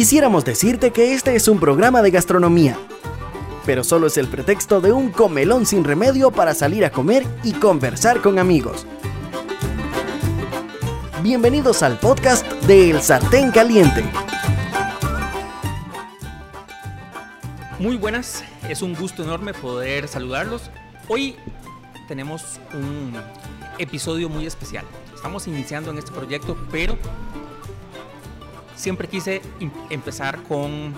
Quisiéramos decirte que este es un programa de gastronomía, pero solo es el pretexto de un comelón sin remedio para salir a comer y conversar con amigos. Bienvenidos al podcast de El Sartén Caliente. Muy buenas, es un gusto enorme poder saludarlos. Hoy tenemos un episodio muy especial. Estamos iniciando en este proyecto, pero siempre quise empezar con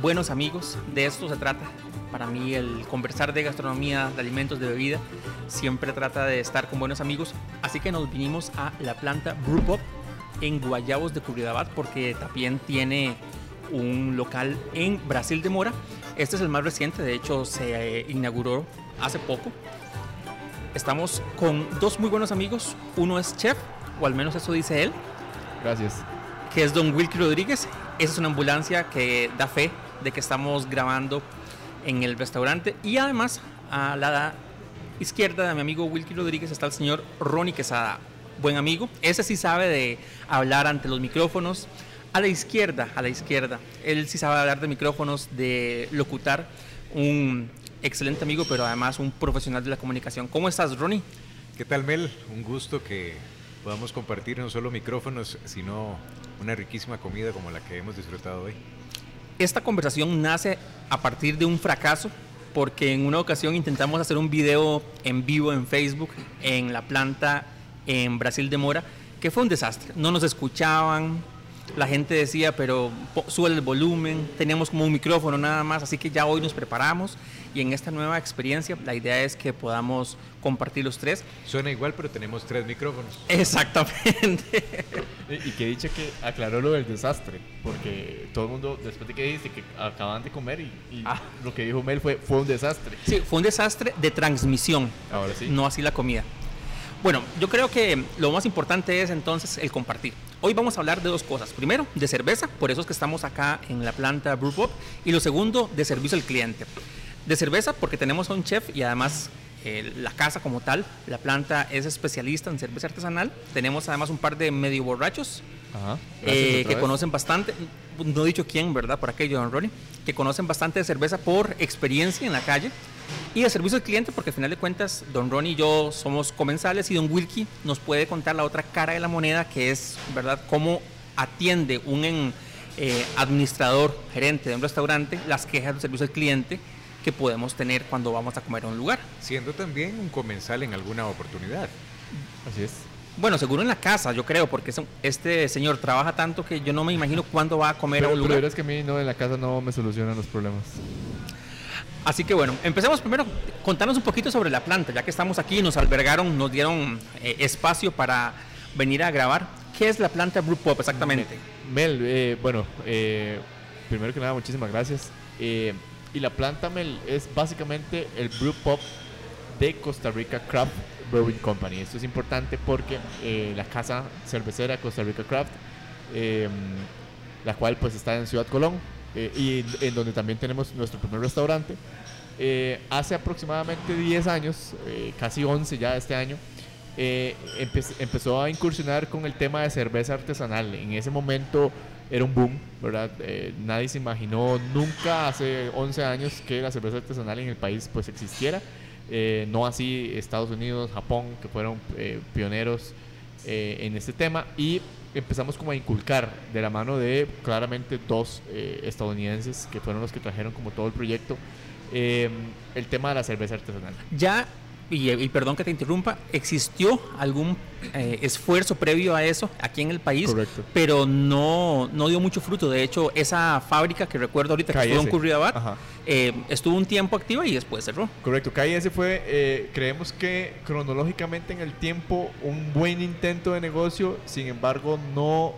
buenos amigos. De esto se trata. Para mí el conversar de gastronomía, de alimentos, de bebida, siempre trata de estar con buenos amigos. Así que nos vinimos a la planta Brew Pop en Guayabos de Curridabat porque también tiene un local en Brasil de Mora. Este es el más reciente, de hecho se inauguró hace poco. Estamos con dos muy buenos amigos. Uno es chef, o al menos eso dice él. Gracias que es don Wilkie Rodríguez. Esa es una ambulancia que da fe de que estamos grabando en el restaurante. Y además, a la izquierda de mi amigo Wilkie Rodríguez está el señor Ronnie Quesada, buen amigo. Ese sí sabe de hablar ante los micrófonos. A la izquierda, a la izquierda, él sí sabe hablar de micrófonos, de locutar. Un excelente amigo, pero además un profesional de la comunicación. ¿Cómo estás, Ronnie? ¿Qué tal, Mel? Un gusto que podamos compartir no solo micrófonos, sino una riquísima comida como la que hemos disfrutado hoy. Esta conversación nace a partir de un fracaso porque en una ocasión intentamos hacer un video en vivo en Facebook en la planta en Brasil de Mora, que fue un desastre. No nos escuchaban, la gente decía, pero sube el volumen, teníamos como un micrófono nada más, así que ya hoy nos preparamos y en esta nueva experiencia la idea es que podamos compartir los tres. Suena igual, pero tenemos tres micrófonos. Exactamente. y, que dicho que aclaró lo del desastre, porque todo el mundo, después de que dice que acaban de comer y, ah. lo que dijo Mel fue, fue un desastre. Sí, fue un desastre de transmisión. Ahora sí. No así la comida. Bueno, yo creo que lo más importante es entonces el compartir. Hoy vamos a hablar de dos cosas. Primero, de cerveza, por eso es que estamos acá en la planta Brew Pop. Y lo segundo, de servicio al cliente. De cerveza, porque tenemos a un chef y además eh, la casa como tal, la planta es especialista en cerveza artesanal. Tenemos además un par de medio borrachos eh, que conocen bastante, no he dicho quién, ¿verdad? Por aquello, don Ronnie, que conocen bastante de cerveza por experiencia en la calle y de servicio al cliente, porque al final de cuentas, don Ronnie y yo somos comensales y don Wilkie nos puede contar la otra cara de la moneda, que es, ¿verdad?, cómo atiende un eh, administrador, gerente de un restaurante, las quejas de servicio al cliente que podemos tener cuando vamos a comer a un lugar. Siendo también un comensal en alguna oportunidad. Así es. Bueno, seguro en la casa, yo creo, porque este señor trabaja tanto que yo no me imagino cuándo va a comer a un lugar. Pero es que a mí no, en la casa no me solucionan los problemas. Así que bueno, empecemos primero, contanos un poquito sobre la planta, ya que estamos aquí, nos albergaron, nos dieron eh, espacio para venir a grabar. ¿Qué es la planta Brew Pop exactamente? Mel, eh, bueno, eh, primero que nada, muchísimas gracias. Y la planta, Mel, es básicamente el Brew Pop de Costa Rica Craft Brewing Company. Esto es importante porque la casa cervecera Costa Rica Craft, la cual pues está en Ciudad Colón, eh, y en donde también tenemos nuestro primer restaurante. Eh, hace aproximadamente 10 años, eh, casi 11 ya este año, empezó a incursionar con el tema de cerveza artesanal. En ese momento era un boom, ¿verdad? nadie se imaginó nunca hace 11 años que la cerveza artesanal en el país pues existiera. no así Estados Unidos, Japón, que fueron pioneros en este tema. Y empezamos como a inculcar de la mano de claramente dos eh, estadounidenses que fueron los que trajeron como todo el proyecto eh, el tema de la cerveza artesanal. Ya y, perdón que te interrumpa, ¿existió algún eh, esfuerzo previo a eso aquí en el país? Correcto. Pero no, no dio mucho fruto. De hecho, esa fábrica que recuerdo ahorita que estuvo en Curridabat, eh, estuvo un tiempo activa y después cerró. Correcto. KS fue, eh, creemos que cronológicamente en el tiempo, un buen intento de negocio, sin embargo, no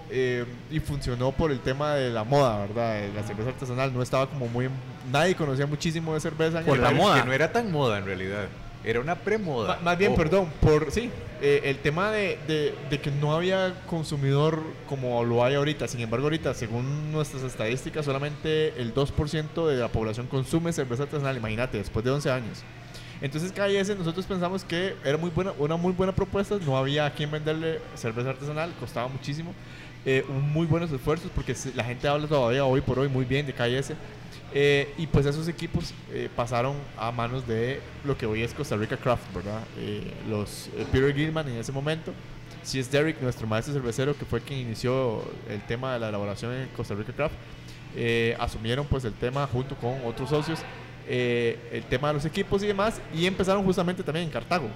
y funcionó por el tema de la moda, ¿verdad? La cerveza artesanal no estaba como muy. Nadie conocía muchísimo de cerveza. por la moda. Que no era tan moda en realidad. Era una premoda. más bien, perdón, por sí, eh, el tema de, de, que no había consumidor como lo hay ahorita. Sin embargo, ahorita, según nuestras estadísticas, solamente el 2% de la población consume cerveza artesanal. Imagínate, después de 11 años. Entonces, KS nosotros pensamos que era muy buena, una muy buena propuesta. No había a quien venderle cerveza artesanal, costaba muchísimo. eh, muy buenos esfuerzos porque la gente habla todavía hoy por hoy muy bien de KS. Eh, y pues esos equipos eh, pasaron a manos de lo que hoy es Costa Rica Craft, ¿verdad? los Peter Gilman en ese momento, si es Derek, nuestro maestro cervecero, que fue quien inició el tema de la elaboración en Costa Rica Craft, asumieron pues el tema junto con otros socios el tema de los equipos y demás, y empezaron justamente también en Cartago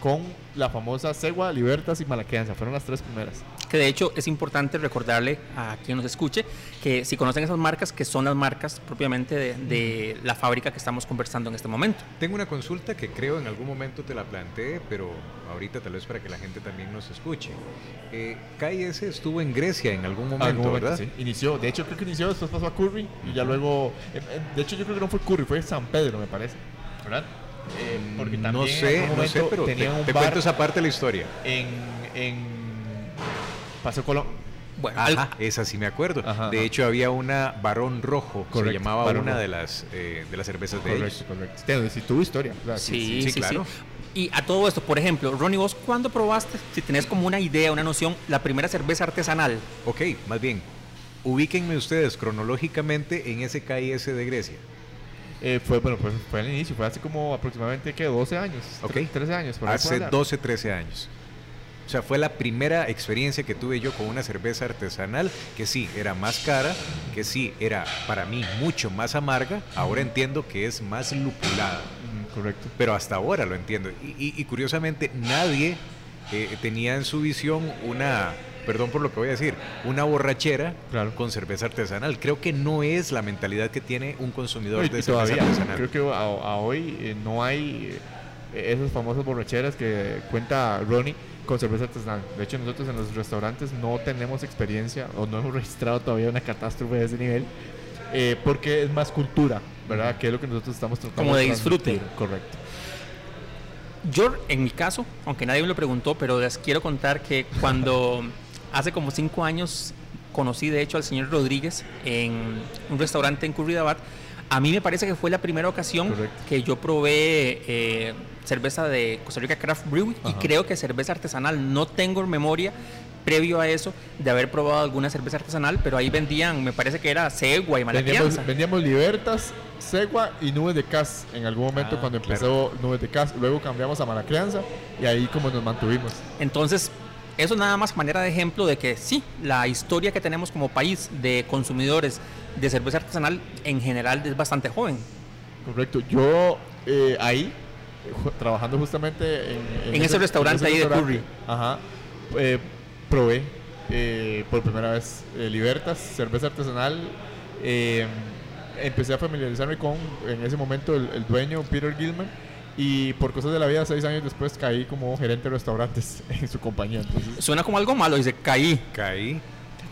con la famosa Segua, Libertas y Malaqueanza. Fueron las tres primeras. Que de hecho es importante recordarle a quien nos escuche que si conocen esas marcas, que son las marcas propiamente de, la fábrica que estamos conversando en este momento. Tengo una consulta que creo en algún momento te la planteé, pero ahorita tal vez para que la gente también nos escuche. Eh, KS estuvo en Grecia en algún momento, ¿verdad? Sí. Inició, de hecho creo que inició, después pasó a Curry y ya luego, eh, eh, de hecho yo creo que no fue Curry, fue San Pedro me parece, ¿verdad? Eh, porque también no sé, no sé, pero te, te cuento esa parte de la historia. En, en Paso Colón. Bueno, esa sí me acuerdo. de hecho, había una Barón Rojo, se llamaba una de las eh, de las cervezas de ellos. Correcto. Si tuvo historia. Sí, sí, claro. Y a todo esto, por ejemplo, Ronnie, ¿vos cuándo probaste, si tenés como una idea, una noción, la primera cerveza artesanal? Ok, más bien, ubíquenme ustedes cronológicamente en ese KIS de Grecia. Eh, fue, bueno, pues fue al inicio, fue hace como aproximadamente que 12 años. Ok. 13 años. hace 12, 13 años. O sea, fue la primera experiencia que tuve yo con una cerveza artesanal que sí era más cara, que sí era para mí mucho más amarga. Ahora entiendo que es más lupulada. correcto. Pero hasta ahora lo entiendo. Y, curiosamente, nadie eh, tenía en su visión una perdón por lo que voy a decir, una borrachera con cerveza artesanal. Creo que no es la mentalidad que tiene un consumidor de cerveza artesanal. Creo que a, hoy eh, no hay eh, esas famosas borracheras que cuenta Ronnie con cerveza artesanal. De hecho, nosotros en los restaurantes no tenemos experiencia o no hemos registrado todavía una catástrofe de ese nivel. Eh, porque es más cultura, ¿verdad? Que es lo que nosotros estamos tratando Como de disfrute. Correcto. Yo, en mi caso, aunque nadie me lo preguntó, pero les quiero contar que cuando hace como cinco años conocí de hecho al señor Rodríguez en un restaurante en Curridabat. A mí me parece que fue la primera ocasión que yo probé eh, cerveza de Costa Rica Craft Brew y creo que cerveza artesanal. No tengo memoria previo a eso de haber probado alguna cerveza artesanal, pero ahí vendían, me parece que era Segua y Malaquianza. Vendíamos, Libertas, Segua y Nubes de Cas en algún momento ah, cuando empezó Nubes de Cas. Luego cambiamos a Malacrianza y ahí como nos mantuvimos. Entonces, eso nada más manera de ejemplo de que sí, la historia que tenemos como país de consumidores de cerveza artesanal en general es bastante joven. Correcto. Yo eh, ahí, trabajando justamente en, en, ese, restaurante ahí de Curry, ajá, eh, probé eh, por primera vez Libertas, cerveza artesanal. empecé a familiarizarme con, en ese momento, el, el dueño, Peter Gilman y por cosas de la vida, seis años después caí como gerente de restaurantes en su compañía. Suena como algo malo, dice caí. Caí.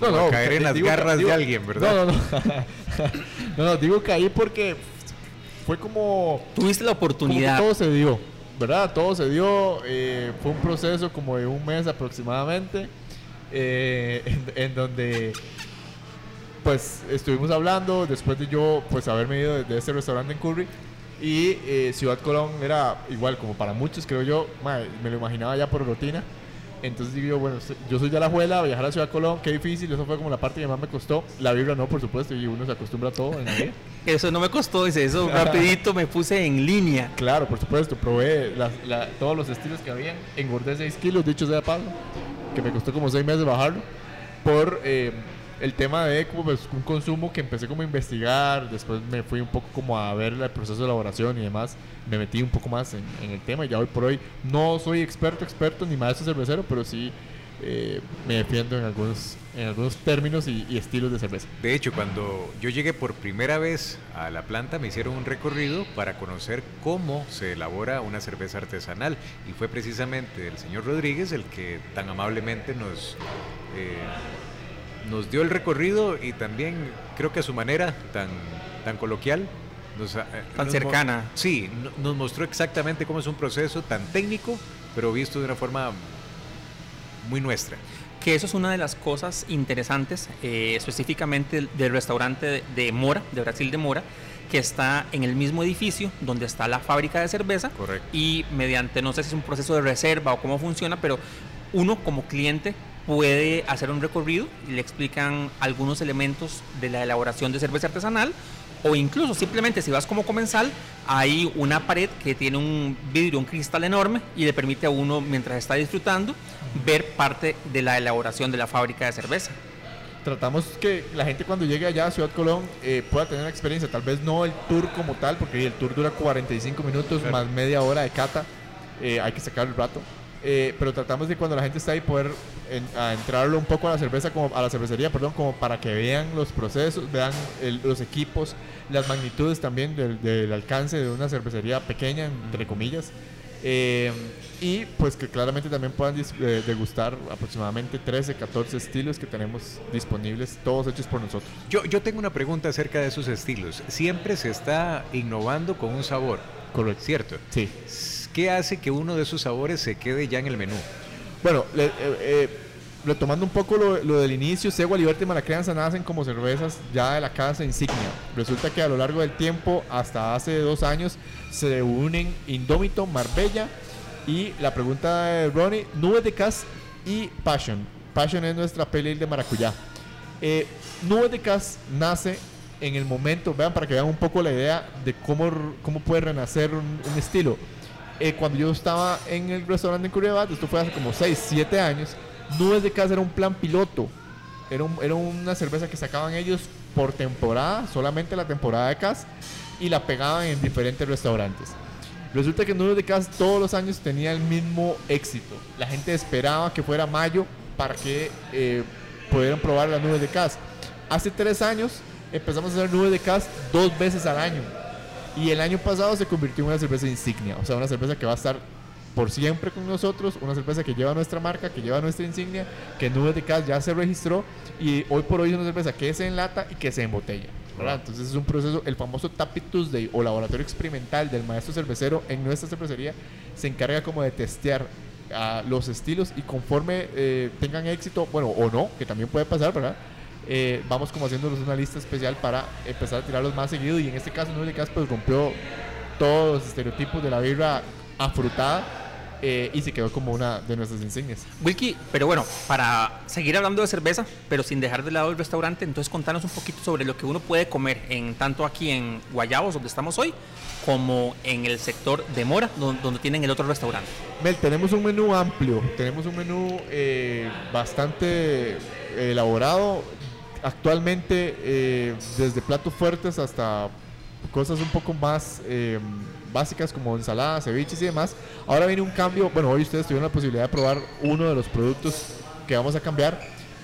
No, no, caer en las garras de alguien, ¿verdad? No, no, no. no, no, digo caí porque fue como. Tuviste la oportunidad. todo se dio, ¿verdad? Todo se dio. Eh, fue un proceso como de un mes aproximadamente. Eh, en, donde pues estuvimos hablando después de yo pues haberme ido de, de ese restaurante en Curry y eh, Ciudad Colón era igual, como para muchos, creo yo, me lo imaginaba ya por rutina. Entonces digo yo, bueno, yo soy de la Juela, viajar a Ciudad Colón, qué difícil, eso fue como la parte que más me costó. La vibra no, por supuesto, y uno se acostumbra a todo en la Eso no me costó, dice, eso rapidito me puse en línea. Claro, por supuesto, probé todos los estilos que habían, engordé 6 kilos, dicho sea paso, que me costó como 6 meses bajarlo, por... Eh, el tema de como pues, un consumo que empecé como a investigar, después me fui un poco como a ver el proceso de elaboración y demás, me metí un poco más en, el tema y ya hoy por hoy no soy experto, experto ni maestro cervecero, pero sí eh, me defiendo en algunos, en algunos términos y, estilos de cerveza. De hecho, cuando yo llegué por primera vez a la planta me hicieron un recorrido para conocer cómo se elabora una cerveza artesanal y fue precisamente el señor Rodríguez el que tan amablemente nos... Eh, nos dio el recorrido y también creo que a su manera tan, tan coloquial. Nos, eh, tan cercana. Sí, nos mostró exactamente cómo es un proceso tan técnico, pero visto de una forma muy nuestra. Que eso es una de las cosas interesantes, eh, específicamente del restaurante de Mora, de Brasil de Mora, que está en el mismo edificio donde está la fábrica de cerveza. Correcto. Y mediante, no sé si es un proceso de reserva o cómo funciona, pero uno como cliente puede hacer un recorrido y le explican algunos elementos de la elaboración de cerveza artesanal o incluso simplemente si vas como comensal hay una pared que tiene un vidrio, un cristal enorme y le permite a uno mientras está disfrutando ver parte de la elaboración de la fábrica de cerveza. Tratamos que la gente cuando llegue allá a Ciudad Colón eh, pueda tener una experiencia, tal vez no el tour como tal, porque el tour dura 45 minutos más media hora de cata, eh, hay que sacar el rato, eh, pero tratamos de cuando la gente está ahí poder a entrarlo un poco a la cerveza como a la cervecería perdón como para que vean los procesos vean los equipos las magnitudes también del, alcance de una cervecería pequeña entre comillas eh, y pues que claramente también puedan eh, degustar aproximadamente 13, 14 estilos que tenemos disponibles, todos hechos por nosotros. Yo, yo tengo una pregunta acerca de esos estilos. Siempre se está innovando con un sabor. Correcto. ¿Cierto? Sí. ¿Qué hace que uno de esos sabores se quede ya en el menú? Bueno, eh, eh, retomando un poco lo, del inicio, Segua, Liberty y Malacrianza nacen como cervezas ya de la casa insignia. Resulta que a lo largo del tiempo, hasta hace dos años, se unen Indómito, Marbella y la pregunta de Ronnie, Nube de Cas y Passion. Passion es nuestra pale de maracuyá. Eh, Nube de Cas nace en el momento, vean para que vean un poco la idea de cómo, cómo puede renacer un estilo eh, cuando yo estaba en el restaurante en Curriabat, esto fue hace como 6, 7 años, Nubes de Casa era un plan piloto. Era, era una cerveza que sacaban ellos por temporada, solamente la temporada de Cas, y la pegaban en diferentes restaurantes. Resulta que Nubes de Cas todos los años tenía el mismo éxito. La gente esperaba que fuera mayo para que eh, pudieran probar las Nubes de Cas. Hace tres años empezamos a hacer Nubes de Cas dos veces al año y el año pasado se convirtió en una cerveza insignia, o sea, una cerveza que va a estar por siempre con nosotros, una cerveza que lleva nuestra marca, que lleva nuestra insignia, que Nubes de Cas ya se registró y hoy por hoy es una cerveza que se enlata y que se embotella. ¿verdad? Entonces es un proceso, el famoso Tapit Tuesday o laboratorio experimental del maestro cervecero en nuestra cervecería se encarga como de testear a los estilos y conforme eh, tengan éxito, bueno, o no, que también puede pasar, ¿verdad? Eh, vamos como haciéndonos una lista especial para empezar a tirarlos más seguido y en este caso de Cas pues rompió todos los estereotipos de la birra afrutada eh, y se quedó como una de nuestras insignias. Wilkie, pero bueno, para seguir hablando de cerveza, pero sin dejar de lado el restaurante, entonces contanos un poquito sobre lo que uno puede comer en tanto aquí en Guayabos, donde estamos hoy, como en el sector de Mora, donde, tienen el otro restaurante. Mel, tenemos un menú amplio, tenemos un menú eh, bastante elaborado actualmente, eh, desde platos fuertes hasta cosas un poco más eh, básicas como ensaladas, ceviches y demás. Ahora viene un cambio. Bueno, hoy ustedes tuvieron la posibilidad de probar uno de los productos que vamos a cambiar.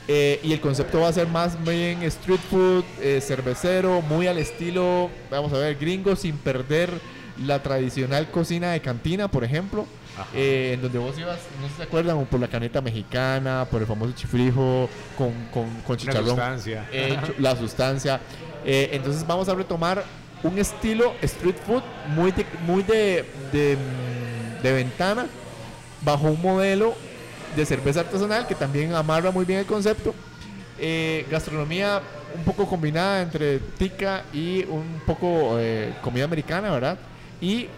Eh, y el concepto va a ser más bien street food, cervecero, muy al estilo, vamos a ver, gringo, sin perder la tradicional cocina de cantina, por ejemplo. Eh, en donde vos ibas, no sé si se acuerdan, por la caneta mexicana, por el famoso chifrijo, con, con, con chicharrón. La sustancia. la sustancia. Eh, entonces vamos a retomar un estilo street food muy de, muy de, de, ventana, bajo un modelo de cerveza artesanal que también amarra muy bien el concepto. Eh, gastronomía un poco combinada entre tica y un poco comida americana, ¿verdad? Y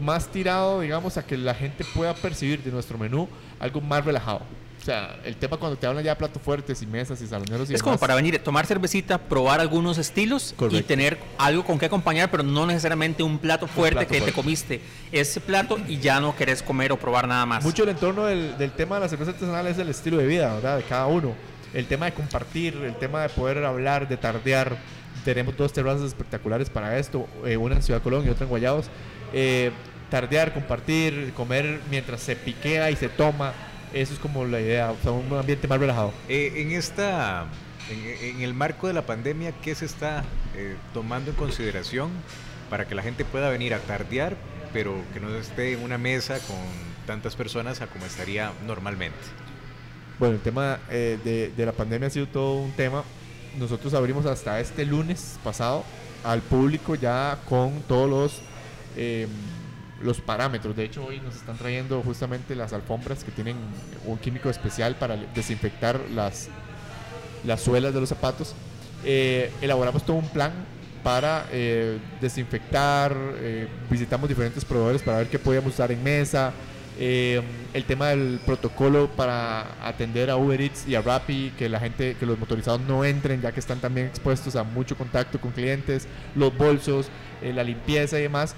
más tirado, digamos, a que la gente pueda percibir de nuestro menú algo más relajado. O sea, el tema cuando te hablan ya de platos fuertes y mesas y saloneros y Es como para venir, tomar cervecita, probar algunos estilos y tener algo con que acompañar, pero no necesariamente un plato fuerte que te comiste ese plato y ya no querés comer o probar nada más. Mucho el entorno del, del tema de la cerveza artesanal es el estilo de vida, ¿verdad? De cada uno. El tema de compartir, el tema de poder hablar, de tardear. Tenemos dos terrazas espectaculares para esto, eh, una en Ciudad Colón y otra en Guayabos eh, tardear, compartir, comer mientras se piquea y se toma. Eso es como la idea, o sea, un ambiente más relajado. Eh, en esta, en, el marco de la pandemia, ¿qué se está eh, tomando en consideración para que la gente pueda venir a tardear, pero que no esté en una mesa con tantas personas a como estaría normalmente? Bueno, el tema eh, de, de la pandemia ha sido todo un tema. Nosotros abrimos hasta este lunes pasado al público ya con todos los Em, los parámetros. De hecho, hoy nos están trayendo justamente las alfombras que tienen un químico especial para desinfectar las, las suelas de los zapatos. Eh, elaboramos todo un plan para eh, desinfectar, eh, visitamos diferentes proveedores para ver qué podíamos usar en mesa, el tema del protocolo para atender a Uber Eats y a Rappi, que la gente, que los motorizados no entren, ya que están también expuestos a mucho contacto con clientes, los bolsos, la limpieza y demás,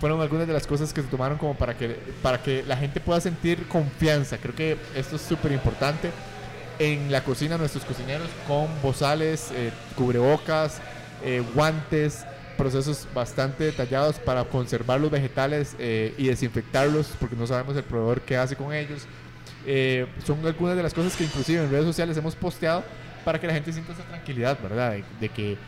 fueron algunas de las cosas que se tomaron como para que, para que la gente pueda sentir confianza. Creo que esto es súper importante. En la cocina, nuestros cocineros con bozales, eh, cubrebocas, eh, guantes, procesos bastante detallados para conservar los vegetales eh, y desinfectarlos, porque no sabemos el proveedor qué hace con ellos. Eh, son algunas de las cosas que inclusive en redes sociales hemos posteado para que la gente sienta esa tranquilidad, ¿verdad? De, de que,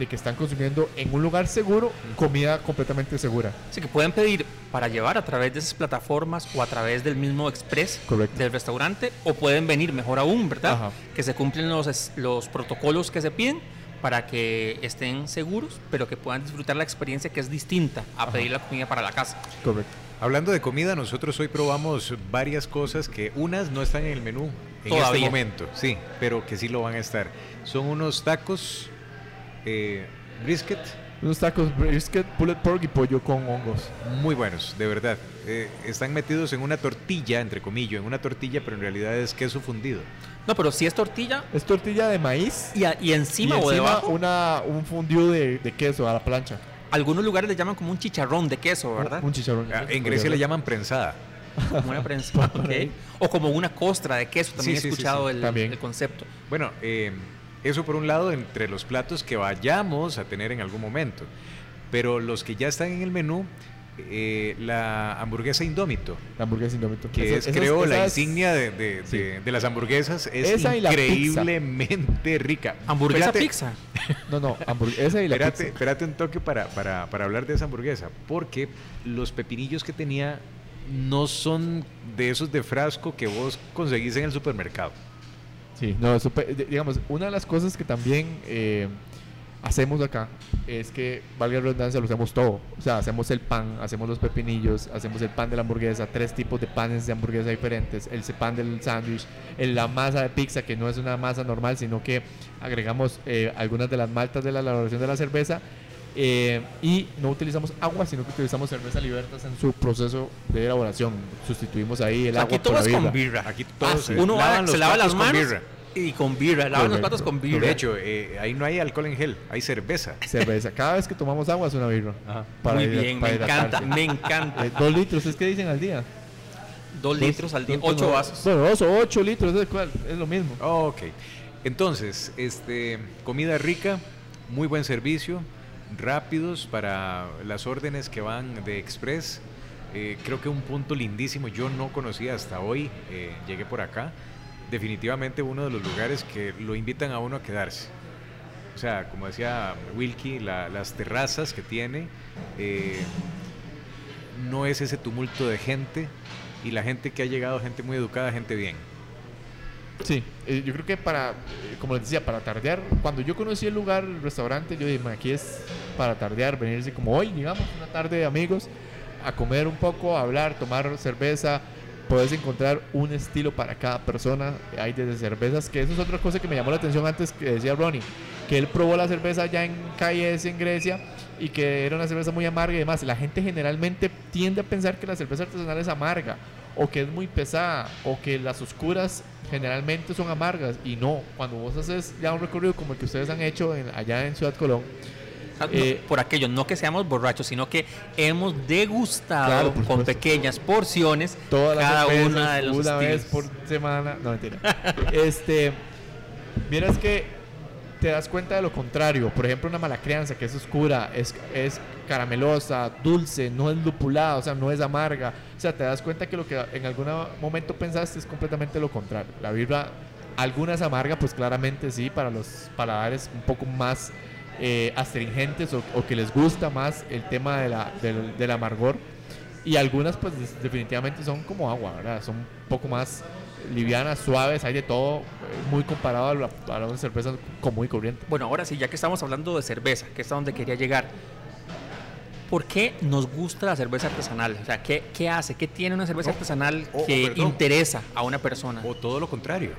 de que están consumiendo en un lugar seguro comida completamente segura. Así que pueden pedir para llevar a través de esas plataformas o a través del mismo Express Correcto. del restaurante o pueden venir mejor aún, ¿verdad? Ajá. Que se cumplen los, los protocolos que se piden para que estén seguros, pero que puedan disfrutar la experiencia que es distinta a pedir la comida para la casa. Correcto. Hablando de comida, nosotros hoy probamos varias cosas que unas no están en el menú en Todavía. este momento, sí, pero que sí lo van a estar. Son unos tacos eh, brisket Unos tacos brisket, pulled pork y pollo con hongos. muy buenos, de verdad. Eh, están metidos en una tortilla, entre comillas, en una tortilla, pero en realidad es queso fundido. No, pero si es tortilla Es tortilla de maíz y, a- y encima, y o encima debajo, una, un fondue de, de queso a la plancha. algunos lugares le llaman como un chicharrón de queso, ¿verdad? Un, chicharrón. Ah, en Grecia le llaman prensada. Como una prensa. Por ok. O como una costra de queso, también Sí, sí, he sí, escuchado sí. el, También. el concepto. Bueno, eh, eso por un lado entre los platos que vayamos a tener en algún momento. Pero los que ya están en el menú, eh, la hamburguesa Indómito, La hamburguesa indómito. que Esa- es esas- creo la insignia de, de- Sí. de- de las hamburguesas, es Esa y la pizza. increíblemente rica. Hamburguesa Espérate, pizza. No, no, hamburguesa y la Espérate, pizza. espérate un toque para, para, para hablar de esa hamburguesa, porque los pepinillos que tenía no son de esos de frasco que vos conseguís en el supermercado. Sí, no, de- digamos, una de las cosas que también eh, hacemos acá es que, valga la redundancia, lo hacemos todo. O sea, hacemos el pan, hacemos los pepinillos, hacemos el pan de la hamburguesa, tres tipos de panes de hamburguesa diferentes, el pan del sándwich, la masa de pizza, que no es una masa normal, sino que agregamos eh, algunas de las maltas de la elaboración de la cerveza. Eh, y no utilizamos agua, sino que utilizamos cerveza libertas en su proceso de elaboración. Sustituimos ahí el O sea, agua aquí todo por es la con birra. Aquí todos sí. se Uno va- se los lava las platos con manos birra. y con birra. Lavan los Correcto. platos con birra. De hecho, eh, ahí no hay alcohol en gel, hay cerveza. cerveza. Cada vez que tomamos agua es una birra. Para Muy bien, para me encanta, me encanta. Eh, dos litros, ¿es que dicen al día? Dos litros al día, Dos- ocho no, vasos. Bueno, dos o ocho litros, es, cual- es lo mismo. Ok. Entonces, este, comida rica, muy buen servicio, rápidos para las órdenes que van de Express. Eh, creo que un punto lindísimo, yo no conocía hasta hoy, eh, llegué por acá. Definitivamente uno de los lugares que lo invitan a uno a quedarse. O sea, como decía Wilkie, la- las terrazas que tiene, eh, no es ese tumulto de gente y la gente que ha llegado, gente muy educada, gente bien. Sí, eh, yo creo que para, eh, como les decía, para tardear, cuando yo conocí el lugar, el restaurante, yo dije, "Ma, aquí es para tardear, venirse como hoy, digamos, una tarde de amigos, a comer un poco, a hablar, tomar cerveza. Puedes encontrar un estilo para cada persona. Hay desde cervezas, que eso es otra cosa que me llamó la atención antes que decía Ronnie, que él probó la cerveza allá en KS en Grecia y que era una cerveza muy amarga y demás. La gente generalmente tiende a pensar que la cerveza artesanal es amarga o que es muy pesada o que las oscuras generalmente son amargas y no, cuando vos haces ya un recorrido como el que ustedes han hecho en- allá en Ciudad Colón, Ah, no, Eh, por aquello, no que seamos borrachos, sino que hemos degustado Claro, con pequeñas porciones todas las cada cervezas, una de los una vez por semana, no mentira. este, miras que te das cuenta de lo contrario, por ejemplo, una mala crianza que es oscura, es, es caramelosa, dulce, no es lupulada, o sea, no es amarga. O sea, te das cuenta que lo que en algún momento pensaste es completamente lo contrario. La birra, algunas amarga, pues claramente sí, para los paladares un poco más eh, astringentes o, o que les gusta más el tema de la, del, del amargor. Y algunas, pues definitivamente son como agua, ¿verdad? Son un poco más livianas, suaves, hay de todo, eh, muy comparado a, la, a una cerveza común y corriente. Bueno, ahora sí, ya que estamos hablando de cerveza, que es a donde quería llegar, ¿por qué nos gusta la cerveza artesanal? O sea, ¿qué, qué hace? ¿Qué tiene una cerveza Oh, artesanal oh, oh, que interesa a una persona? O todo lo contrario.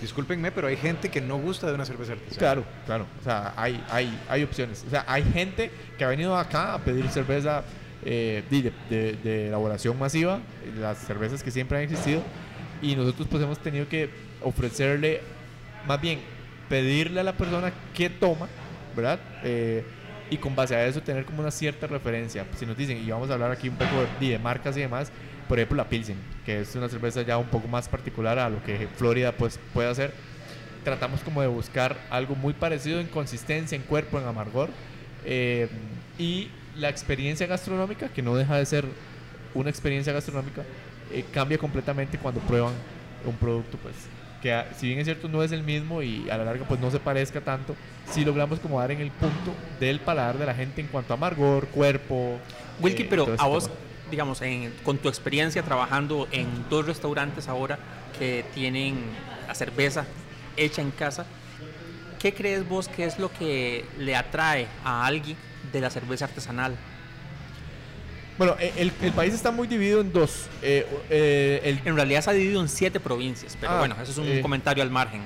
Discúlpenme, pero hay gente que no gusta de una cerveza artesanal. Claro, claro. O sea, hay, hay, hay opciones. O sea, hay gente que ha venido acá a pedir cerveza eh, de, de- de elaboración masiva, las cervezas que siempre han existido, y nosotros pues hemos tenido que ofrecerle, más bien, pedirle a la persona qué toma, ¿verdad? Eh, y con base a eso tener como una cierta referencia. Si nos dicen, y vamos a hablar aquí un poco de, marcas y demás, por ejemplo la Pilsen, que es una cerveza ya un poco más particular a lo que Florida pues puede hacer. Tratamos como de buscar algo muy parecido en consistencia, en cuerpo, en amargor. eh, y la experiencia gastronómica, que no deja de ser una experiencia gastronómica, eh, cambia completamente cuando prueban un producto pues que a- si bien es cierto no es el mismo y a la larga pues no se parezca tanto, sí logramos como dar en el punto del paladar de la gente en cuanto a amargor, cuerpo. Wilkie, eh, pero a vos, tema. digamos, en- con tu experiencia trabajando en dos restaurantes ahora que tienen la cerveza hecha en casa, ¿qué crees vos que es lo que le atrae a alguien de la cerveza artesanal? Bueno, eh, el, el país está muy dividido en dos. Eh, eh, el- En realidad se ha dividido en siete provincias, pero Ah, bueno, eso es un eh. comentario al margen.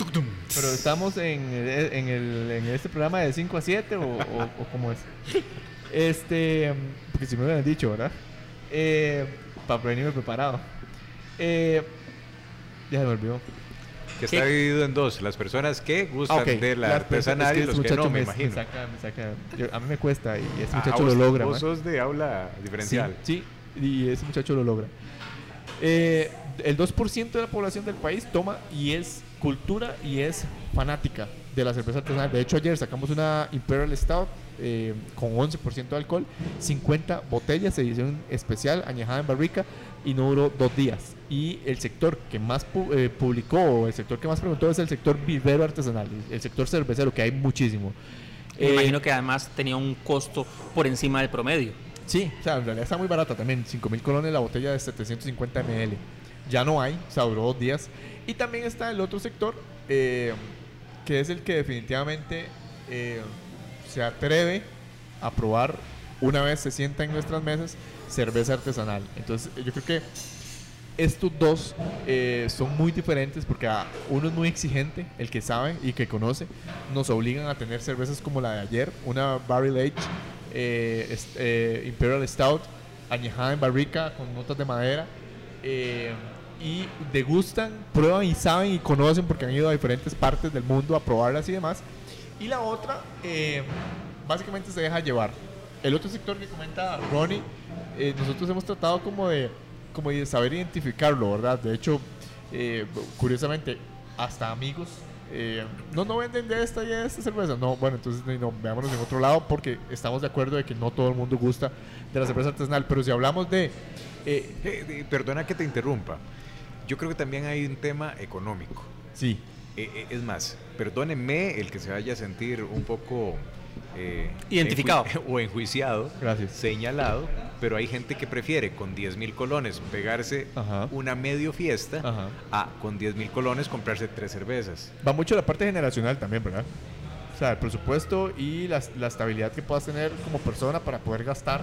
pero estamos en, eh, en, el, en este programa de 5 a 7 o, o, o cómo es. Este, porque si me hubieran dicho, ¿verdad? Eh, para venirme preparado. Ya se me olvidó. Que está dividido en dos. Las personas que gustan de la artesanal personas- y es los que no, me me, imagino. saca, me saca. Yo- a mí me cuesta y ese Ah, muchacho vos- lo logra. Vos sos de aula diferencial. Sí, sí, y ese muchacho lo logra. Eh, el 2% de la población del país toma y es cultura y es fanática de la cerveza artesanal. De hecho, ayer sacamos una Imperial Stout eh, con 11% de alcohol, 50 botellas, edición especial, añejada en barrica y no duró dos días. Y el sector que más pu- eh, publicó, o el sector que más preguntó es el sector vivero artesanal, el sector cervecero, que hay muchísimo. Me Eh, imagino que además tenía un costo por encima del promedio. Sí, o sea, en realidad está muy barata también. 5 mil colones la botella de 750 ml. Ya no hay, o sea, duró dos días. Y también está el otro sector, eh, que es el que definitivamente eh, se atreve a probar una vez se sienta en nuestras mesas cerveza artesanal. Entonces, yo creo que estos dos eh, son muy diferentes porque ah, uno es muy exigente, el que sabe y que conoce, nos obligan a tener cervezas como la de ayer, una Barrel Age eh, eh, Imperial Stout, añejada en barrica con notas de madera. eh, y degustan, prueban y saben y conocen porque han ido a diferentes partes del mundo a probarlas y demás. Y la otra, eh, básicamente se deja llevar. El otro sector que comenta Ronnie, eh, nosotros hemos tratado como de, como de saber identificarlo, ¿verdad? De hecho, eh, curiosamente, hasta amigos, eh, no, no venden de esta y de esta cerveza. No, bueno, entonces no, veámonos en otro lado porque estamos de acuerdo de que no todo el mundo gusta de la cerveza artesanal. Pero si hablamos de... eh, Eh, eh, perdona que te interrumpa. Yo creo que también hay un tema económico. sí, Eh, eh, es más, perdónenme el que se vaya a sentir un poco eh, Identificado. enju- o enjuiciado, Gracias. señalado, pero hay gente que prefiere con 10 mil colones pegarse Ajá. una medio fiesta Ajá. a con 10 mil colones comprarse tres cervezas. Va mucho la parte generacional también, ¿verdad? O sea, el presupuesto y la, la estabilidad que puedas tener como persona para poder gastar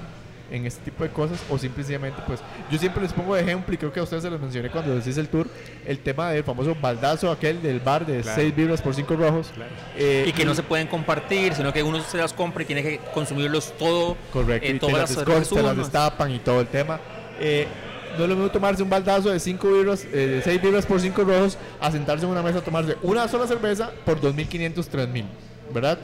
en este tipo de cosas o simplemente pues yo siempre les pongo de ejemplo y creo que a ustedes se los mencioné cuando les hice el tour el tema del famoso baldazo aquel del bar de Claro. 6 birras por 5 rojos Claro. Eh, Y que no se pueden compartir, sino que uno se las compra y tiene que consumirlos todo. Correcto, eh, y te todas las las descorchan, te las uno. destapan y todo el tema. Eh, no es lo mismo tomarse un baldazo de 5 birras, eh, de 6 birras por 5 rojos, a sentarse en una mesa a tomarse una sola cerveza por 2.500, 3.000, ¿verdad?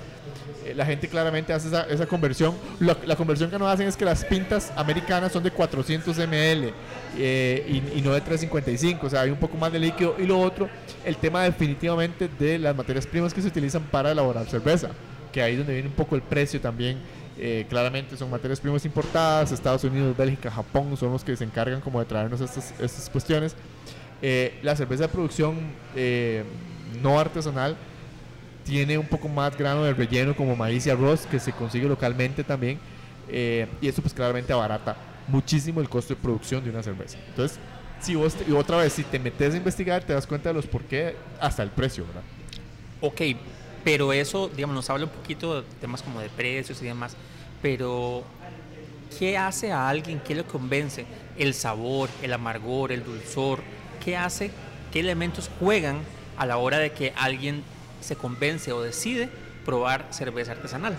Eh, la gente claramente hace esa, esa conversión. La, la conversión que no hacen es que las pintas americanas son de 400 ml eh, y, y no de 355, o sea, hay un poco más de líquido. Y lo otro, el tema definitivamente de las materias primas que se utilizan para elaborar cerveza, que ahí es donde viene un poco el precio también. Eh, claramente son materias primas importadas, Estados Unidos, Bélgica, Japón son los que se encargan como de traernos estas, estas cuestiones. Eh, la cerveza de producción eh, no artesanal tiene un poco más grano de relleno como maíz y arroz que se consigue localmente también eh, y eso pues claramente abarata muchísimo el costo de producción de una cerveza. Entonces, si vos, y otra vez, si te metes a investigar, te das cuenta de los por qué hasta el precio, ¿verdad? Ok, pero eso, digamos, nos habla un poquito de temas como de precios y demás, pero ¿qué hace a alguien? ¿Qué le convence? El sabor, el amargor, el dulzor, ¿qué hace? ¿Qué elementos juegan a la hora de que alguien se convence o decide probar cerveza artesanal?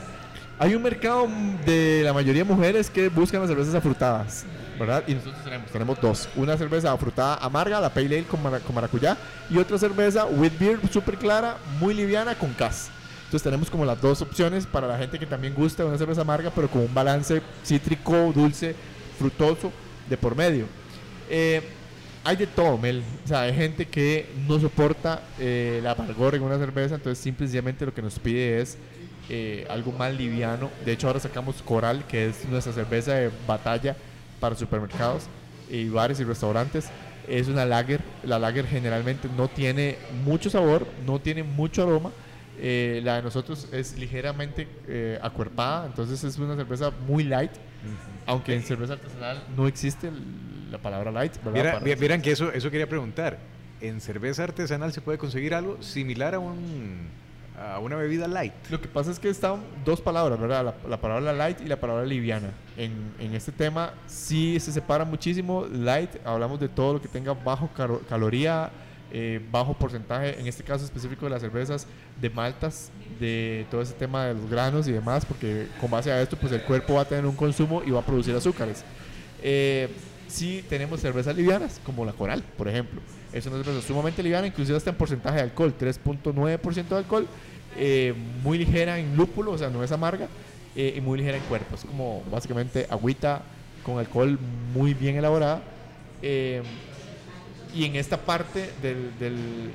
Hay un mercado de la mayoría de mujeres que buscan las cervezas afrutadas, ¿verdad? Y nosotros tenemos, tenemos dos. Una cerveza afrutada amarga, la Pale Ale con, mara- con maracuyá, y otra cerveza with beer súper clara, muy liviana, con cas. Entonces tenemos como las dos opciones para la gente que también gusta una cerveza amarga, pero con un balance cítrico, dulce, frutoso de por medio. Eh, hay de todo, Mel. O sea, hay gente que no soporta eh, el amargor en una cerveza, entonces simplemente lo que nos pide es eh, algo más liviano. De hecho, ahora sacamos Coral, que es nuestra cerveza de batalla para supermercados y bares y restaurantes. Es una lager. La lager generalmente no tiene mucho sabor, no tiene mucho aroma. Eh, la de nosotros es ligeramente eh, acuerpada, entonces es una cerveza muy light. Aunque en cerveza artesanal no existe el- la palabra light. Vieran que eso, eso quería preguntar. ¿En cerveza artesanal se puede conseguir algo similar a, un, a una bebida light? Lo que pasa es que están dos palabras, ¿verdad? La, la palabra light y la palabra liviana. En, en este tema sí se separa muchísimo. Light, hablamos de todo lo que tenga bajo caro- caloría, eh, bajo porcentaje, en este caso específico de las cervezas, de maltas, de todo ese tema de los granos y demás, porque con base a esto, pues el cuerpo va a tener un consumo y va a producir azúcares. Eh, sí tenemos cervezas livianas, como la Coral, por ejemplo. Es una cerveza sumamente liviana, inclusive hasta en porcentaje de alcohol, 3.9% de alcohol, eh, muy ligera en lúpulo, o sea, no es amarga, eh, y muy ligera en cuerpo. Es como básicamente agüita con alcohol muy bien elaborada. eh, y en esta parte del,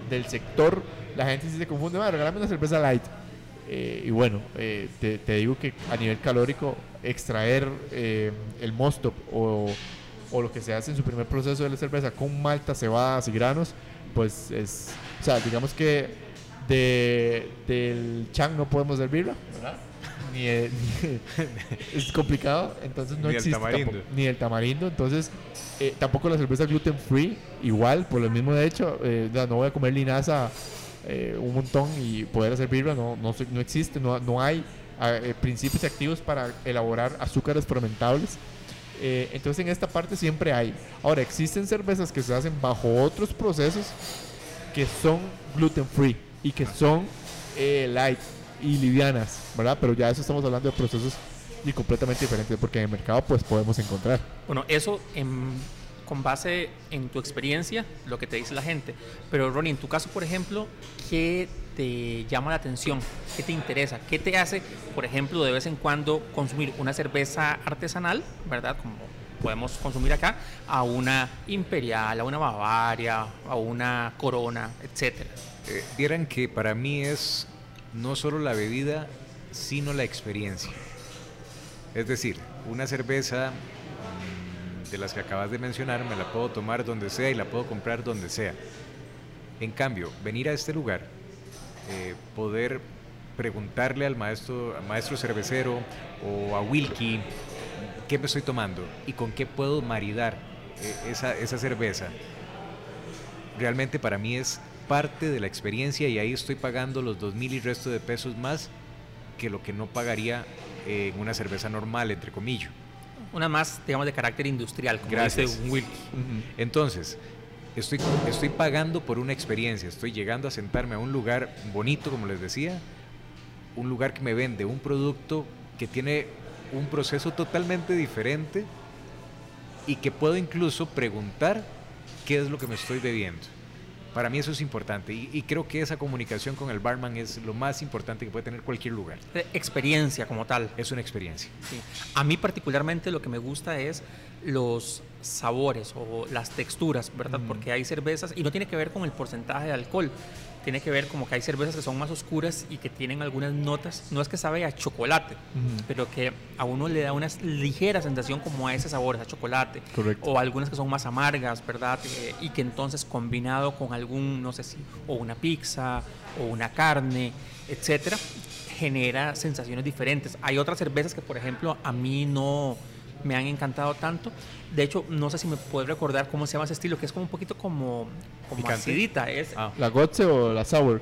del- sector, la gente sí se confunde, "Ah, regálame una cerveza light. Eh, y bueno, eh, te, te digo que a nivel calórico, extraer eh, el mosto o, o lo que se hace en su primer proceso de la cerveza con malta, cebadas y granos, pues es, o sea, digamos que de, del chang no podemos hacer birra, ¿verdad? Ni, de- ni- es complicado, entonces no Ni el existe tamarindo. tampoco- ni el tamarindo, entonces eh, tampoco la cerveza gluten free, igual, por lo mismo de hecho, eh, no voy a comer linaza eh, un montón y poder hacer birra, no, no, no existe, no, no hay ah, eh, principios activos para elaborar azúcares fermentables. Eh, entonces en esta parte siempre hay. Ahora, existen cervezas que se hacen bajo otros procesos que son gluten free y que son eh, light y livianas, ¿verdad? Pero ya eso estamos hablando de procesos y completamente diferentes porque en el mercado pues podemos encontrar. Bueno, eso en- con base en tu experiencia, lo que te dice la gente. Pero Ronnie, en tu caso, por ejemplo, ¿qué te llama la atención? ¿Qué te interesa? ¿Qué te hace, por ejemplo, de vez en cuando consumir una cerveza artesanal, ¿verdad? Como podemos consumir acá, a una imperial, a una Bavaria, a una Corona, etcétera. Eh, que para mí es no solo la bebida, sino la experiencia. Es decir, una cerveza de las que acabas de mencionar me la puedo tomar donde sea y la puedo comprar donde sea. En cambio, venir a este lugar, eh, poder preguntarle al maestro, maestro cervecero o a Wilkie qué me estoy tomando y con qué puedo maridar eh, esa, esa cerveza, realmente para mí es parte de la experiencia y ahí estoy pagando los dos mil y resto de pesos más que lo que no pagaría eh, en una cerveza normal, entre comillas. Una más, digamos, de carácter industrial, como Gracias. dice. Entonces, estoy, estoy pagando por una experiencia, estoy llegando a sentarme a un lugar bonito, como les decía, un lugar que me vende un producto que tiene un proceso totalmente diferente y que puedo incluso preguntar qué es lo que me estoy bebiendo. Para mí eso es importante y, y creo que esa comunicación con el barman es lo más importante que puede tener cualquier lugar. Eh, Experiencia como tal. Es una experiencia. Sí. A mí particularmente lo que me gusta es los sabores o las texturas, ¿verdad? Porque hay cervezas, y no tiene que ver con el porcentaje de alcohol, tiene que ver como que hay cervezas que son más oscuras y que tienen algunas notas, no es que sabe a chocolate, pero que a uno le da una ligera sensación como a ese sabor, a chocolate. Correcto. O algunas que son más amargas, ¿verdad? Eh, y que entonces combinado con algún, no sé si, o una pizza, o una carne, etcétera, genera sensaciones diferentes. Hay otras cervezas que, por ejemplo, a mí no me han encantado tanto. De hecho, no sé si me puedes recordar cómo se llama ese estilo, que es como un poquito como, como Picante. acidita. Es Ah. ¿La Gotze o la Sour?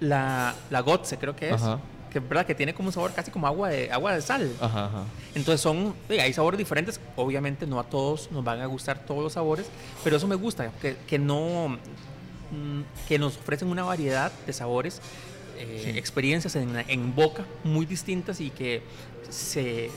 la, la Gotze, creo que es. Ajá. Que, ¿verdad? que tiene como un sabor casi como agua de, agua de sal. Ajá, ajá. Entonces son, eh, hay sabores diferentes, obviamente no a todos nos van a gustar todos los sabores, pero eso me gusta, que, que no, mm, que nos ofrecen una variedad de sabores eh, experiencias en, en boca muy distintas y que se,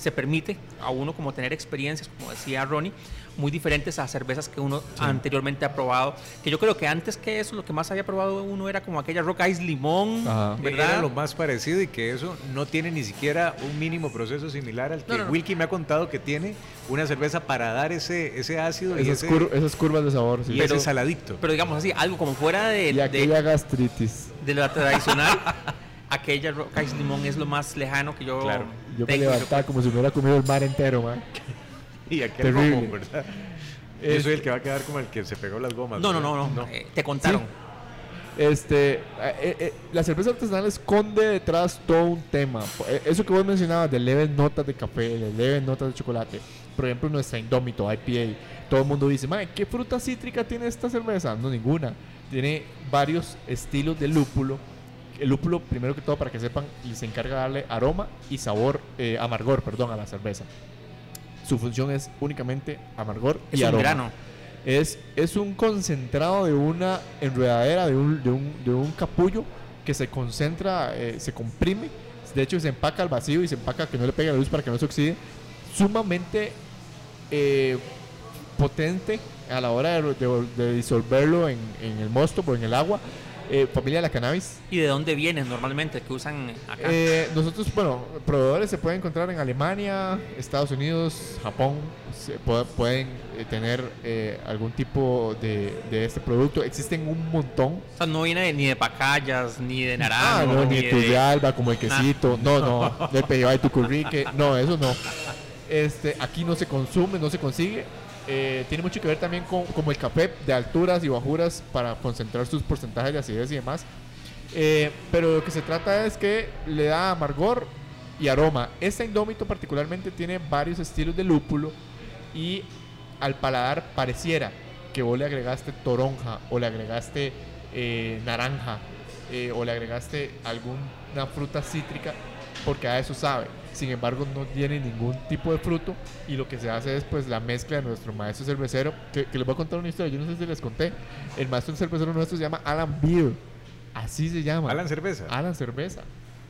se permite a uno como tener experiencias, como decía Ronnie, muy diferentes a cervezas que uno anteriormente ha probado. Que yo creo que antes que eso, lo que más había probado uno era como aquella Rock Ice Limón, Ajá. ¿verdad? Era lo más parecido y que eso no tiene ni siquiera un mínimo proceso similar al que No, no, no. Wilkie me ha contado que tiene una cerveza para dar ese, ese ácido y Esas, ese, cur- esas curvas de sabor. sí. y Pero- ese saladicto. Pero digamos así, algo como fuera de, y de, aquella gastritis. de lo tradicional, aquella Rock Ice Limón es lo más lejano que yo Claro. Yo me levantaba como si me hubiera comido el mar entero, man. y aquel terrible. gomón, ¿verdad? Yo Este- soy el que va a quedar como el que se pegó las gomas. No, no, ¿verdad? no, no, eh, te contaron. Este, eh, eh, la cerveza artesanal esconde detrás todo un tema. Eh, Eso que vos mencionabas de leves notas de café, de leves notas de chocolate. Por ejemplo, nuestra Indómito IPA. Todo el mundo dice, "Mae, ¿qué fruta cítrica tiene esta cerveza? No, ninguna. Tiene varios estilos de lúpulo. El lúpulo, primero que todo, para que sepan, se encarga de darle aroma y sabor, eh, amargor, perdón, a la cerveza. Su función es únicamente amargor Es y un aroma. grano. Es, es un concentrado de una enredadera, de un, de un, de un capullo que se concentra, eh, se comprime. De hecho, se empaca al vacío y se empaca que no le pegue la luz para que no se oxide. Sumamente eh, potente a la hora de, de- de disolverlo en, en el mosto o en el agua. Eh, familia de la cannabis. ¿Y de dónde vienen normalmente que usan acá? Eh, nosotros, bueno, proveedores se pueden encontrar en Alemania, Estados Unidos, Japón. Se puede- pueden eh, tener eh, algún tipo de, de este producto. Existen un montón. o sea, no viene de- ni de pacayas, ni de Ah, naranjo, no, ni ni de... Turrialba, como el quesito. No, no. Del Peyabay Tucurrique. No, eso no. Este, aquí no se consume, no se consigue. Eh, tiene mucho que ver también con como el café de alturas y bajuras para concentrar sus porcentajes de acidez y demás. Eh, pero lo que se trata es que le da amargor y aroma. Este indómito particularmente tiene varios estilos de lúpulo y al paladar pareciera que vos le agregaste toronja o le agregaste eh, naranja o le agregaste alguna fruta cítrica porque a eso sabe. Sin embargo, no tiene ningún tipo de fruto y lo que se hace es pues la mezcla de nuestro maestro cervecero, que, que les voy a contar una historia, yo no sé si les conté, el maestro cervecero nuestro se llama Alan Beer, así se llama. Alan Cerveza. Alan Cerveza.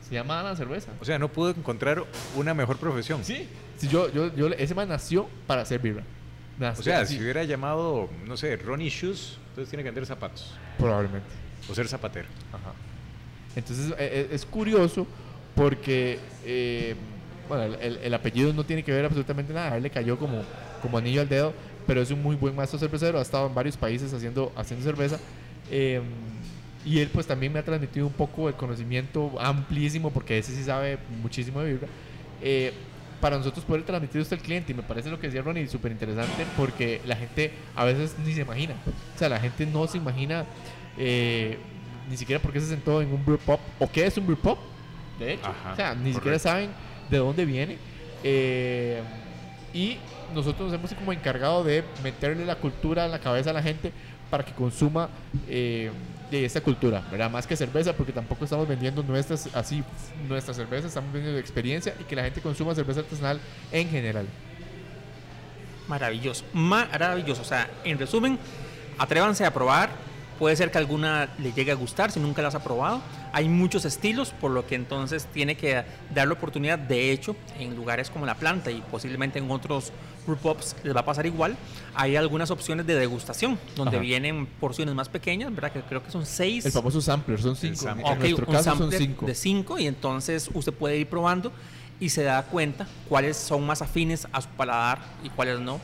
Se llama Alan Cerveza. O sea, no pudo encontrar una mejor profesión. Sí. Sí, yo, yo, yo, ese man nació para hacer birra. O sea, así, si hubiera llamado, no sé, Ronnie Shoes, entonces tiene que vender zapatos. Probablemente. O ser zapatero. Ajá. Entonces e- e- es, curioso porque eh, bueno, el, el- el apellido no tiene que ver absolutamente nada. A él le cayó como, como anillo al dedo, pero es un muy buen maestro cervecero. Ha estado en varios países haciendo, haciendo cerveza. eh, y él pues también me ha transmitido un poco el conocimiento amplísimo porque ese sí sabe muchísimo de vibra. eh, para nosotros poder transmitir esto al cliente y me parece lo que decía Ronnie súper interesante porque la gente a veces ni se imagina. O sea, la gente no se imagina eh, ni siquiera por qué se sentó en un brew pop o qué es un brew pop, de hecho. Ajá, o sea, ni siquiera saben de dónde viene. Eh, y nosotros nos hemos como encargado de meterle la cultura en la cabeza a la gente para que consuma eh, de esta cultura, ¿verdad? Más que cerveza, porque tampoco estamos vendiendo nuestras así nuestras cervezas, estamos vendiendo experiencia y que la gente consuma cerveza artesanal en general. Maravilloso, maravilloso. O sea, en resumen, atrévanse a probar. Puede ser que alguna le llegue a gustar si nunca las ha probado. Hay muchos estilos, por lo que entonces tiene que dar la oportunidad. De hecho, en lugares como La Planta y posiblemente en otros Ups les va a pasar igual. Hay algunas opciones de degustación, donde Ajá. vienen porciones más pequeñas, ¿verdad? Que creo que son seis. El famoso sampler, son cinco. sampler. En nuestro un caso son sampler cinco. de 5 y entonces usted puede ir probando y se da cuenta cuáles son más afines a su paladar y cuáles no.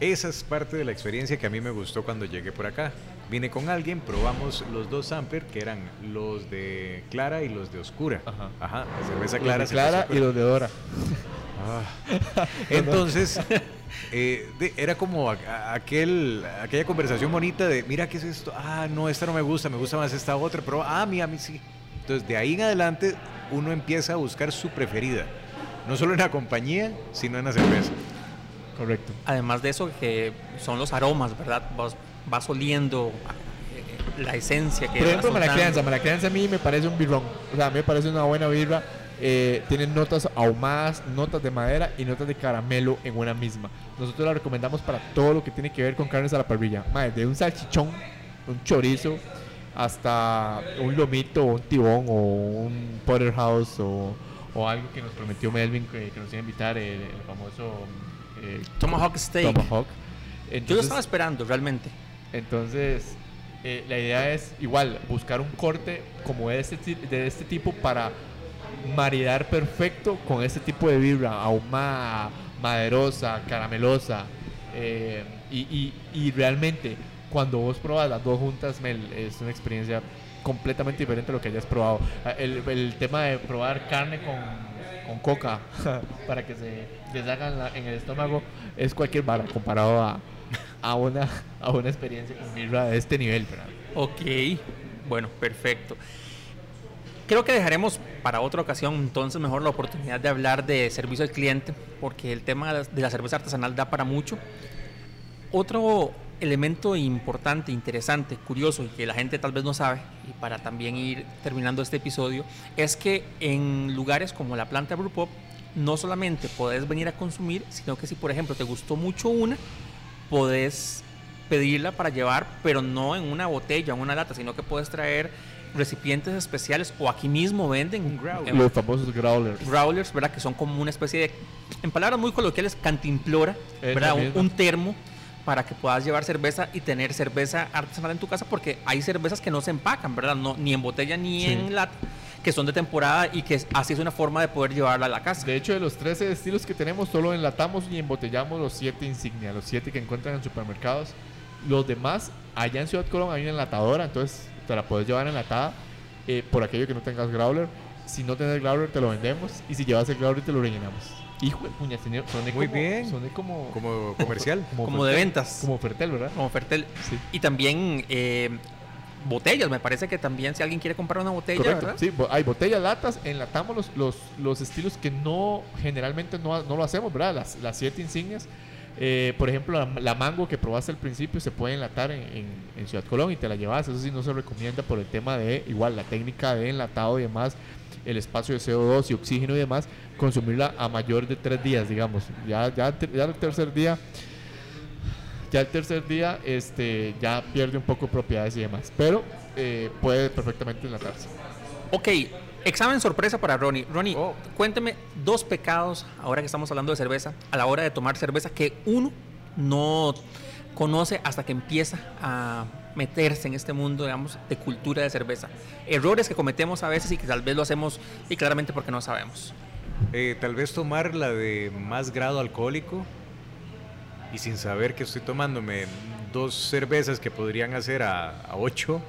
Esa es parte de la experiencia que a mí me gustó cuando llegué por acá. Vine con alguien, probamos los dos samplers que eran los de clara y los de oscura. Ajá. Ajá, la cerveza Los clara. de cerveza Clara y los de Dora. Ah. Entonces, eh, de- era como a- a- aquel, aquella conversación bonita de, mira, ¿qué es esto? Ah, no, esta no me gusta, me gusta más esta otra, pero ah, a mí, a mí sí. Entonces, de ahí en adelante, uno empieza a buscar su preferida. No solo en la compañía, sino en la cerveza. Correcto. Además de eso, que son los aromas, ¿verdad? Vas oliendo eh, la esencia que Por ejemplo, Malacrianza. Malacrianza a mí me parece un birrón. O sea, a mí me parece una buena birra. Eh, tiene notas ahumadas, notas de madera y notas de caramelo en una misma. Nosotros la recomendamos para todo lo que tiene que ver con carnes a la parrilla. Madre, de un salchichón, un chorizo, hasta un lomito, un tibón, o un porterhouse, o, o algo que nos prometió Melvin que, que nos iba a invitar, el, el famoso eh, Tomahawk Steak. Tomahawk. Yo lo Entonces- estaba esperando, realmente. Entonces, eh, la idea es igual buscar un corte como este, de este tipo para maridar perfecto con este tipo de vibra ahumada, maderosa, caramelosa. eh, y, y- y realmente, cuando vos probas las dos juntas, Mel, es una experiencia completamente diferente a lo que hayas probado. Ah, El, el tema de probar carne con, con coca para que se deshaga en, la- en el estómago es cualquier vara comparado a, a, una, a una experiencia con birra de este nivel. ¿verdad? Ok, bueno, perfecto. Creo que dejaremos para otra ocasión entonces mejor la oportunidad de hablar de servicio al cliente, porque el tema de la cerveza artesanal da para mucho. Otro elemento importante, interesante, curioso y que la gente tal vez no sabe, y para también ir terminando este episodio, es que en lugares como la planta Brewpop no solamente podés venir a consumir, sino que si por ejemplo te gustó mucho una, podés pedirla para llevar, pero no en una botella, en una lata, sino que puedes traer recipientes especiales o aquí mismo venden Los famosos growlers. growlers, ¿verdad? Que son como una especie de, en palabras muy coloquiales, cantimplora, Es ¿verdad? Un, un termo para que puedas llevar cerveza y tener cerveza artesanal en tu casa, porque hay cervezas que no se empacan, ¿verdad? No, ni en botella ni Sí. en lata, que son de temporada y que así es una forma de poder llevarla a la casa. De hecho, de los 13 estilos que tenemos, solo enlatamos y embotellamos los 7 insignia, los 7 que encuentran en supermercados. Los demás, allá en Ciudad Colón hay una enlatadora, entonces te la puedes llevar enlatada eh, por aquello que no tengas growler. Si no tenés growler, te lo vendemos. Y si llevas el growler, te lo rellenamos. Hijo de puña, señor, soné Muy como, bien. soné como, Como comercial. Como de Fertel, ventas. Como Fertel, ¿verdad? Como Fertel. Sí. Y también eh, botellas, me parece que también si alguien quiere comprar una botella, Correcto. ¿verdad? Sí, hay botellas, latas, enlatamos los, los, los estilos que no generalmente no, no lo hacemos, ¿verdad? Las, las siete insignias. Eh, por ejemplo, la, la mango que probaste al principio se puede enlatar en, en- en Ciudad Colón y te la llevas. Eso sí no se recomienda por el tema de, igual, la técnica de enlatado y demás, el espacio de CO2 y oxígeno y demás, consumirla a mayor de tres días, digamos. Ya, ya, ya el tercer día ya el tercer día este, ya pierde un poco de propiedades y demás. Pero eh, puede perfectamente enlatarse. Ok, examen sorpresa para Ronnie. Ronnie, Oh. cuénteme dos pecados, ahora que estamos hablando de cerveza, a la hora de tomar cerveza que uno no conoce hasta que empieza a meterse en este mundo, digamos, de cultura de cerveza. Errores que cometemos a veces y que tal vez lo hacemos y claramente porque no sabemos. Eh, tal vez tomar la de más grado alcohólico y sin saber que estoy tomándome dos cervezas que podrían hacer a, a ocho.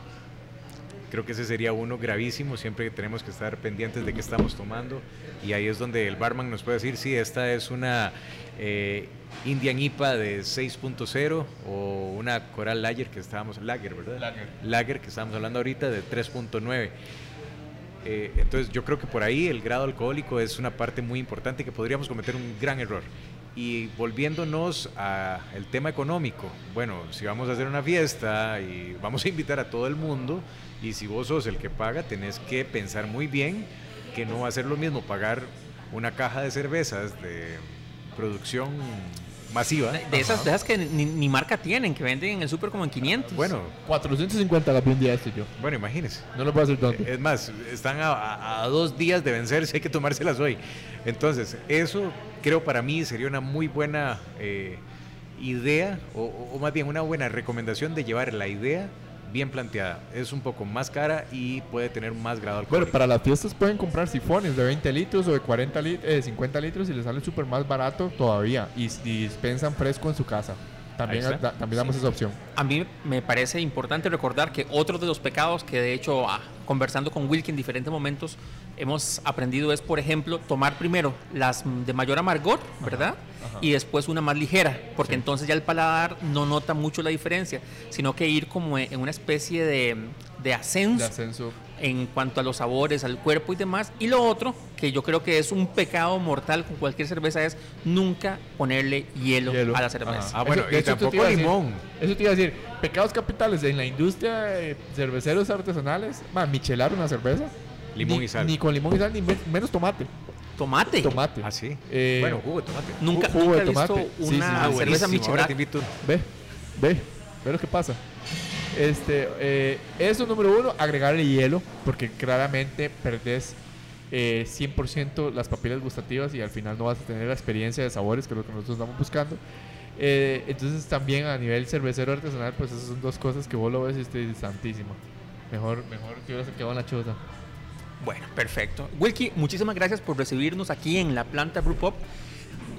Creo que ese sería uno gravísimo. Siempre tenemos que estar pendientes de qué estamos tomando. Y ahí es donde el barman nos puede decir: si esta es una eh, Indian IPA de 6.0 o una Coral Lager que estábamos. Lager, ¿verdad? Lager. Lager que estábamos hablando ahorita de 3.9. Eh, entonces yo creo que por ahí el grado alcohólico es una parte muy importante que podríamos cometer un gran error. Y volviéndonos al tema económico, bueno, si vamos a hacer una fiesta y vamos a invitar a todo el mundo, y si vos sos el que paga, tenés que pensar muy bien que no va a ser lo mismo pagar una caja de cervezas de producción masiva. De esas, de esas que ni, ni marca tienen, que venden en el súper como en 500. Bueno, 450 la vi un día este yo. bueno, imagínese. No lo puedo hacer tonto. Es más, están a, a- a dos días de vencerse, hay que tomárselas hoy. Entonces, eso creo para mí sería una muy buena eh, idea, o, o más bien una buena recomendación de llevar la idea bien planteada. Es un poco más cara y puede tener más grado Bueno, alcohólico. para las fiestas pueden comprar sifones de 20 litros o de 40 lit- eh, 50 litros y les sale súper más barato todavía. Y dispensan fresco en su casa. También, da- también damos esa opción. A mí me parece importante recordar que otro de los pecados que de hecho ah, conversando con Wilkie en diferentes momentos hemos aprendido es, por ejemplo, tomar primero las de mayor amargor, ¿verdad? ajá. Y después una más ligera, porque Sí. entonces ya el paladar no nota mucho la diferencia, sino que ir como en una especie de, de ascenso De ascenso. En cuanto a los sabores, al cuerpo y demás. Y lo otro, que yo creo que es un pecado mortal con cualquier cerveza, es nunca ponerle hielo, Hielo. a la cerveza. Ah, bueno, Eso- de y hecho, tampoco te iba a decir- limón. Eso te iba a decir. Pecados capitales en la industria de cerveceros artesanales. Man, michelar una cerveza. Limón Ni- y sal. Ni con limón y sal, ni men- menos tomate. Tomate. Tomate. Ah, sí. Eh, bueno, jugo de tomate. Nunca, Jugo nunca de he visto tomate. Sí, sí, una cerveza michelada. te invito. Ve, ve, ve lo que pasa. Este, eh, eso número uno, agregarle hielo, porque claramente perdés eh, 100% las papilas gustativas y al final no vas a tener la experiencia de sabores, que es lo que nosotros estamos buscando. Eh, entonces también a nivel cervecero artesanal, pues esas son dos cosas que vos lo ves y usted dice, santísimo. Mejor, mejor que hubiera quedado en la choza. Bueno, perfecto. Wilkie, muchísimas gracias por recibirnos aquí en la planta Brew Pop.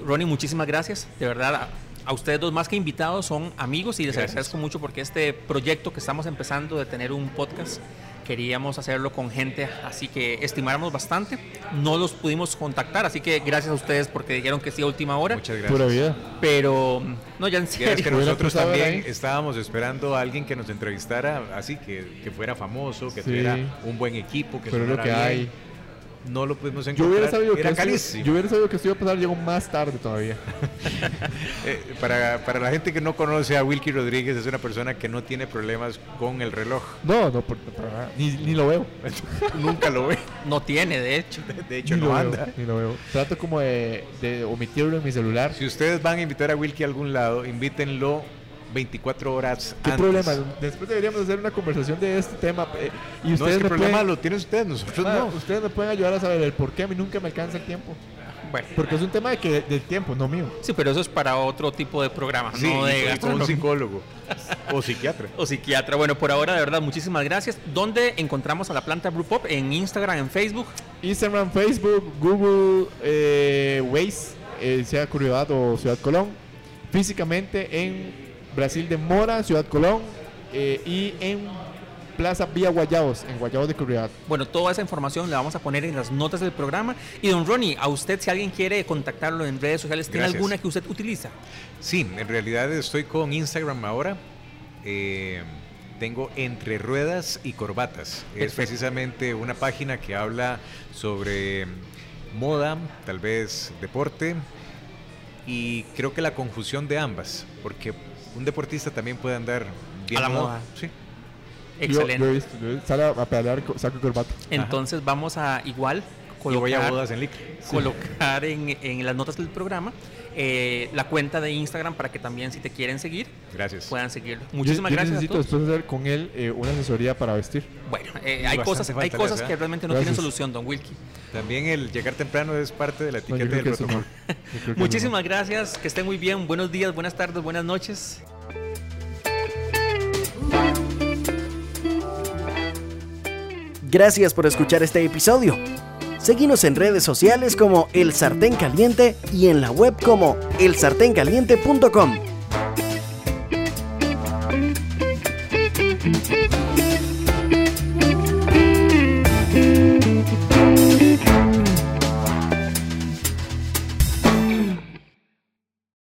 Ronnie, muchísimas gracias. De verdad, a, ustedes dos más que invitados son amigos y les Gracias. agradezco mucho porque este proyecto que estamos empezando de tener un podcast, queríamos hacerlo con gente así que estimáramos bastante. No los pudimos contactar, así que gracias a ustedes porque dijeron que sí a última hora. Muchas gracias. Pura vida. Pero, no, ya en que serio. Nosotros también ahí. estábamos esperando a alguien que nos entrevistara, así que, que fuera famoso, que Sí. tuviera un buen equipo, que Pero es lo que bien. hay. No lo pudimos Yo encontrar. hubiera sabido que Era esto, carísimo. yo hubiera sabido que esto iba a pasar, llegó más tarde todavía. Eh, para, para la gente que no conoce a Wilkie Rodríguez, es una persona que no tiene problemas con el reloj. No, no, por, para nada. Ni, ni lo veo. Nunca lo ve. No tiene, de hecho. De hecho, ni no lo anda. Veo, ni lo veo. Trato como de, de omitirlo en mi celular. Si ustedes van a invitar a Wilkie a algún lado, invítenlo 24 horas ¿Qué antes. problema? Después deberíamos hacer una conversación de este tema. eh, y No es ustedes que el problema pueden, lo tienen ustedes, nosotros Ah, no. ustedes me pueden ayudar a saber el por qué a mí nunca me alcanza el tiempo. Bueno, Porque es un tema de que, del tiempo, no mío. sí, pero eso es para otro tipo de programa, Sí, no de con un psicólogo o psiquiatra. o psiquiatra. Bueno, por ahora, de verdad, muchísimas gracias. ¿Dónde encontramos a la planta Brew Pop? En Instagram, en Facebook. Instagram, Facebook, Google, eh, Waze, eh, sea Curiosidad o Ciudad Colón. Físicamente en Brasil de Mora, Ciudad Colón. eh, y en Plaza Vía Guayabos, en Guayabos de Curiosidad. Bueno, toda esa información la vamos a poner en las notas del programa. Y don Ronnie, a usted, si alguien quiere contactarlo en redes sociales, ¿tiene Gracias. alguna que usted utiliza? Sí, en realidad estoy con Instagram ahora. Eh, tengo Entre Ruedas y Corbatas. Es precisamente una página que habla sobre moda, tal vez deporte, y creo que la confusión de ambas, porque un deportista también puede andar bien A la moda. Sí. Excelente. Yo, yo he visto, yo he visto, sale a, a pedalear, co- saco corbata. Entonces vamos a igual Y voy a colocar, bodas en colocar en, en las notas del programa eh, la cuenta de Instagram para que también si te quieren seguir Gracias. puedan seguirlo. Muchísimas yo gracias a necesito todos. después hacer con él eh, una asesoría para vestir. Bueno, eh, hay cosas, hay cosas que realmente no Gracias. tienen solución, don Wilkie. También el llegar temprano es parte de la No, etiqueta creo del no. protocolo. Muchísimas gracias, que estén muy bien. Buenos días, buenas tardes, buenas noches. Gracias por escuchar este episodio. Seguimos en redes sociales como El Sartén Caliente y en la web como elsartencaliente.com.